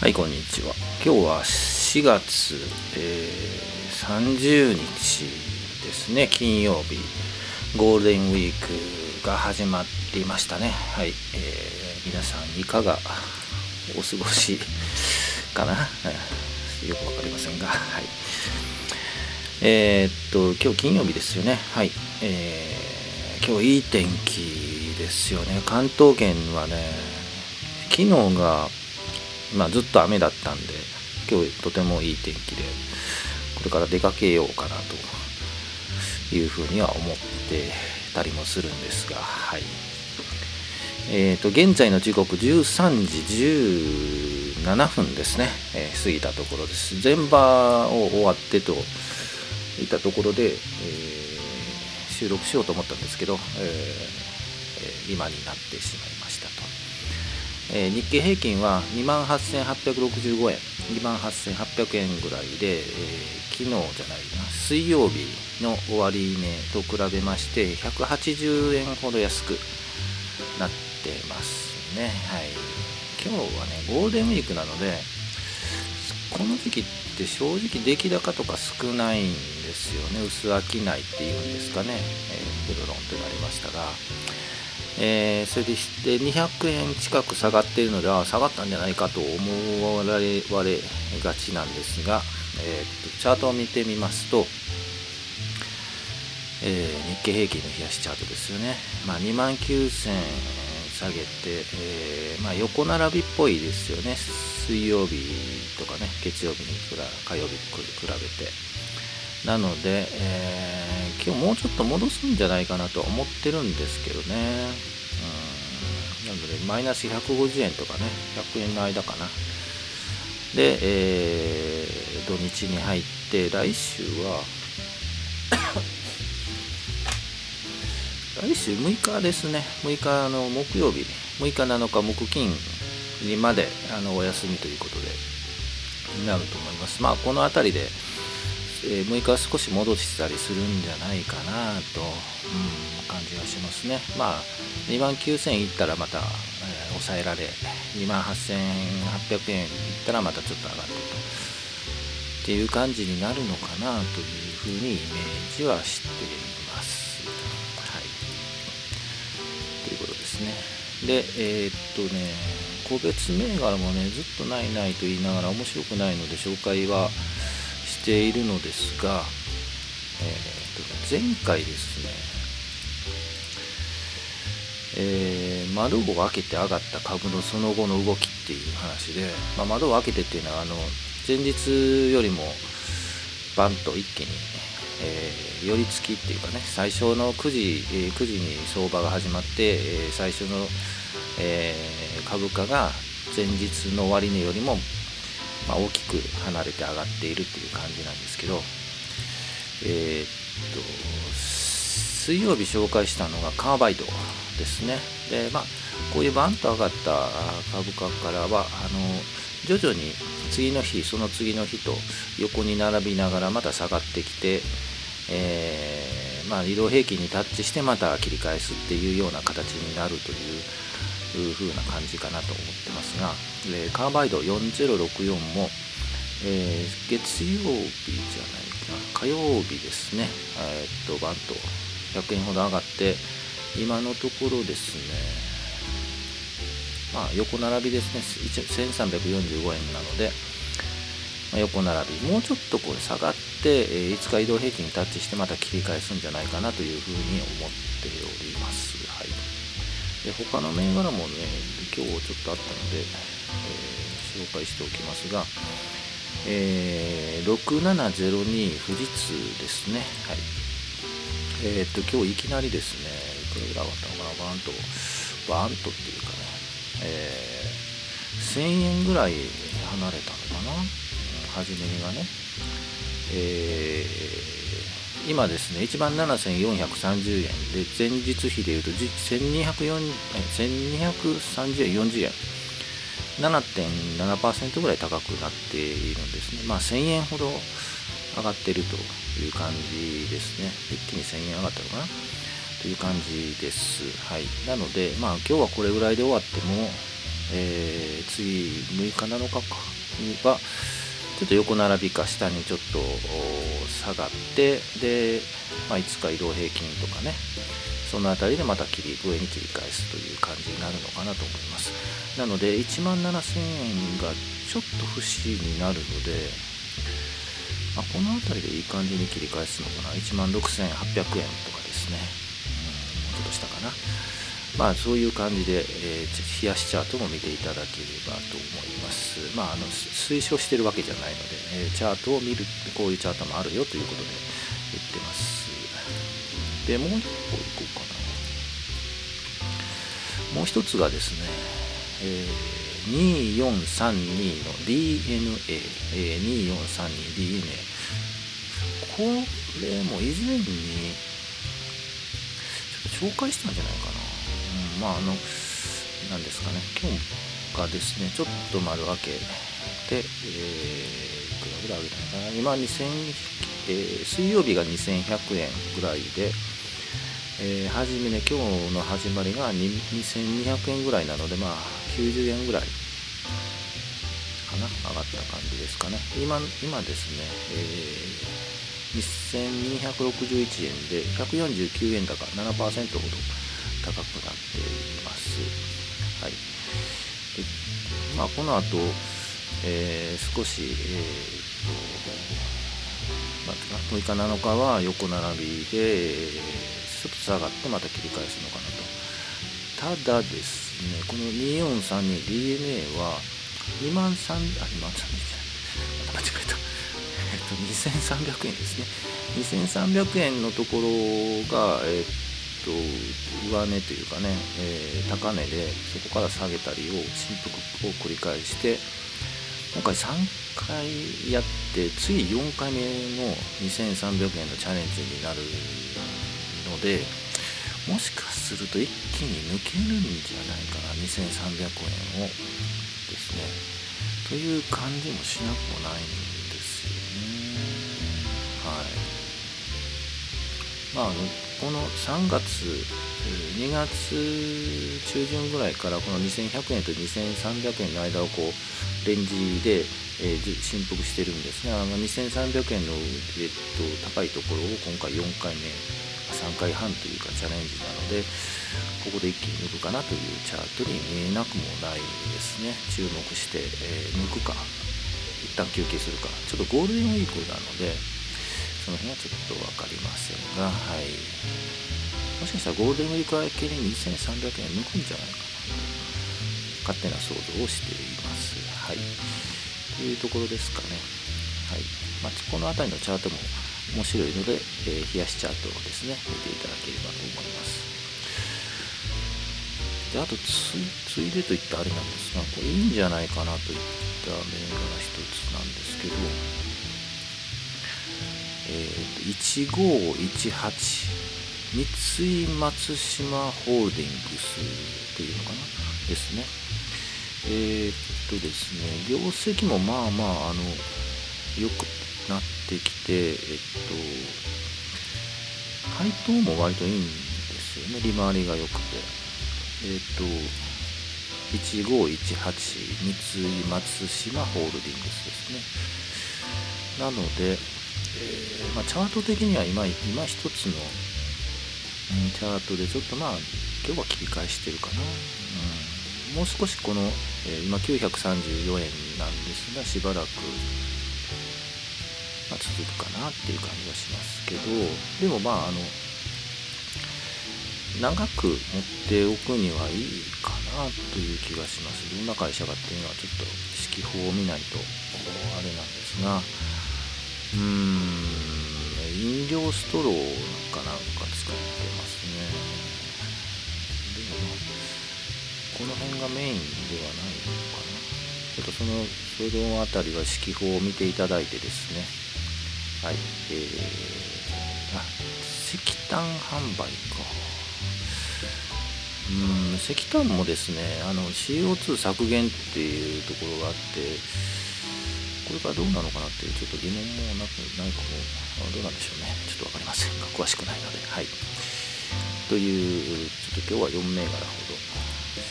はい、こんにちは。今日は4月、えー、30日ですね、金曜日、ゴールデンウィークが始まっていましたね。はい、えー、皆さんいかがお過ごしかな、よくわかりませんが、はい。えー、っと、今日金曜日ですよね。はい。えー、今日いい天気ですよね。関東圏はね、昨日がまあ、ずっと雨だったんで今日とてもいい天気でこれから出かけようかなというふうには思ってたりもするんですがはい。えーと、現在の時刻13時17分ですね、えー、過ぎたところです。全場を終わってといったところで、えー、収録しようと思ったんですけど、えー、今になってしまいましたと。えー、日経平均は2万8865円。2万8800円ぐらいで、えー、昨日じゃないな。水曜日の終値と比べまして180円ほど安くなってますね。はい。今日はねゴールデンウィークなのでこの時期って正直出来高とか少ないんですよね。薄商いっていうんですかね、えー、ペロロンとなりましたが。えー、それでして200円近く下がっているのでは下がったんじゃないかと思われがちなんですが、えー、とチャートを見てみますと、えー、日経平均の冷やしチャートですよね、まあ、2万9000円下げて、えー、まあ、横並びっぽいですよね。水曜日とかね月曜日に火曜日に比べて。なので、えー、今日もうちょっと戻すんじゃないかなと思ってるんですけどね。うん。なので、マイナス150円とかね、100円の間かな。で、えー、土日に入って、来週は 来週6日ですね。6日の木曜日、6日7日木金にまであのお休みということで、なると思います。まあ、この辺りで、え、6日は少し戻したりするんじゃないかなと、うん、感じがしますね。まあ、2万9000円いったらまた、えー、抑えられ、2万8800円いったらまたちょっと上がってと。っていう感じになるのかなというふうにイメージはしています。はい。ということですね。で、えー、っとね、個別銘柄もね、ずっとないないと言いながら面白くないので紹介は、しているのですが、えー、と前回ですね、えー、窓を開けて上がった株のその後の動きっていう話で、まあ、窓を開けてっていうのはあの前日よりもバンと一気に、えー、寄り付きっていうかね最初の9時、えー、9時に相場が始まって、えー、最初の、え株価が前日の終値よりもまあ、大きく離れて上がっているっていう感じなんですけど、えー、っと、水曜日紹介したのがカーバイドですね。で、まあ、こういうバンと上がった株価からは、あの、徐々に次の日、その次の日と横に並びながらまた下がってきて、えー、まあ、移動平均にタッチしてまた切り返すっていうような形になるといういう風な感じかなと思ってますが、えー、カーバイド4064も、えー、月曜日じゃないかな。火曜日ですね、えー、っとバンと100円ほど上がって今のところですね。まあ横並びですね。1345円なので、まあ、横並び。もうちょっとこれ下がって、えー、5日移動平均にタッチしてまた切り返すんじゃないかなというふうに思っております。はい。で他の銘柄もね今日ちょっとあったので、えー、紹介しておきますが、えー、6702富士通ですね。はい。えー、っと今日いきなりですねいくらぐらい上がったのかなバーンとバーンとっていうかね、えー、1000円ぐらい離れたのかな初めがね。えー今ですね、1万7430円で、前日比でいうと1230円、40円、7.7%ぐらい高くなっているんですね。まあ、1000円ほど上がってるという感じですね。一気に1000円上がったのかな？という感じです。はい。なので、まあ、今日はこれぐらいで終わっても、えー、次6日7日かにはちょっと横並びか下にちょっと下がってで、まあ、いつか移動平均とかねその辺りでまた切り上に切り返すという感じになるのかなと思います。なので1万7000円がちょっと不思議になるので、まあ、この辺りでいい感じに切り返すのかな。1万6800円とかですね。うんもうちょっとしたかな。まあそういう感じで、えー、冷やしチャートも見ていただければと思います。まああの推奨してるわけじゃないので、えー、チャートを見るこういうチャートもあるよということで言ってます。でもう一個いこうかな。もう一つがですね、えー、2432の dna え2432 dna これも以前に紹介したんじゃないかな。うん、まああの何ですかね今日がですね。ちょっと丸分けで、えー、いくらぐらい上げたのかな。今2000、えー、水曜日が2100円ぐらいでえー、初めね今日の始まりが2200円ぐらいなのでまあ90円ぐらいかな。上がった感じですかね。今今ですね、えー、2261円で149円高7%ほど高くなっています。はい。まあこの後、えー、少しえー、と6日7日は横並びで、ちょっと下がってまた切り返すのかなと。ただですねこの 2432DNA は2万3あ2万3じゃない。間違えた。えっと2300円ですね。2300円のところがえっと上値というかね、えー、高値でそこから下げたりを振幅を繰り返して今回3回やって次4回目の2300円のチャレンジになるのでもしかすると一気に抜けるんじゃないかな2300円をですね。という感じもしなくもないんですよね。はい。まあこの3月2月中旬ぐらいからこの2100円と2300円の間をこうレンジで、えー、振幅してるんですが、ね、2300円の、えっと、高いところを今回4回目3回半というかチャレンジなのでここで一気に抜くかなというチャートに見えなくもないですね。注目して、えー、抜くか一旦休憩するか。ちょっとゴールデンウィークなのでその辺はちょっと分かりませんがはい。もしかしたらゴールデンウィーク明けに2300円抜くんじゃないかな。勝手な想像をしています。はい。というところですかね。はい。まあ、この辺りのチャートも面白いので、えー、冷やしチャートをですね。見ていただければと思います。であとついでといったあれなんですがこれいいんじゃないかなといった銘柄一つなんですけどえー、1518三井松島ホールディングスっていうのかな？ですねえー、っとですね業績もまあまああのよくなってきて、えっと、配当も割といいんですよね、利回りが良くて。えっと、1518三井松島ホールディングスですね。なので、えー、まあ、チャート的には今今一つの、うん、チャートでちょっとまあ今日は切り返してるかな。うん、もう少しこの、えー、今934円なんですがしばらくまあ、続くかなっていう感じはしますけどでもまああの長く持っておくにはいいかなという気がしますどんな会社かっていうのはちょっと指揮法を見ないとあれなんですがうーん。飲料ストローかなんか使ってますね。でもまあこの辺がメインではないのかな。ちょっとそのその辺りは指揮法を見ていただいてですね。はい、えー、あ、石炭販売か。うん、石炭もですね、あの CO2 削減っていうところがあって、これからどうなのかなっていうちょっと疑問もなくないかも、どうなんでしょうね。ちょっと分かりませんが、詳しくないので、はい。という、ちょっと今日は4銘柄ほど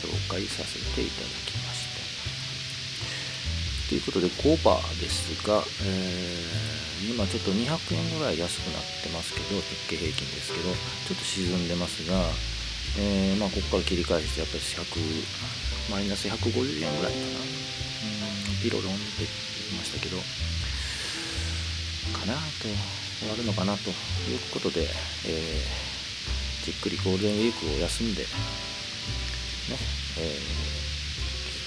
紹介させていただきましたと。いうことで5バーですが、えー、今ちょっと200円ぐらい安くなってますけど日経平均ですけどちょっと沈んでますが、えー、まあ、ここから切り返してやっぱり100マイナス150円ぐらいかなピロロンって言いましたけどかなと終わるのかなということで、えー、じっくりゴールデンウィークを休んでね、え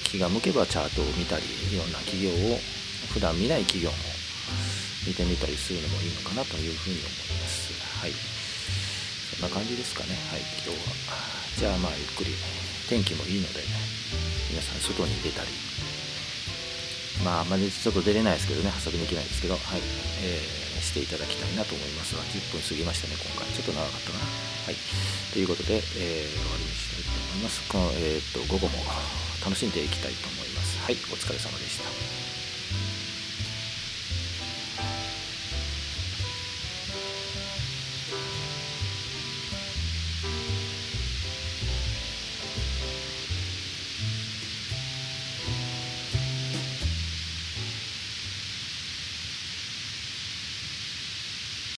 ー、気が向けばチャートを見たりいろんな企業を普段見ない企業も見てみたりするのもいいのかなというふうに思います。はい。そんな感じですかね。はい。今日は。じゃあまあゆっくり。天気もいいので、ね、皆さん外に出たりまああまりちょっと出れないですけどね遊びに行けないですけどはいえーしていただきたいなと思いますが、10分過ぎましたね、今回。ちょっと長かったな。はい。ということで、えー、終わりにしたいと思います。この、えー、っと、午後も楽しんでいきたいと思います。はい、お疲れ様でした。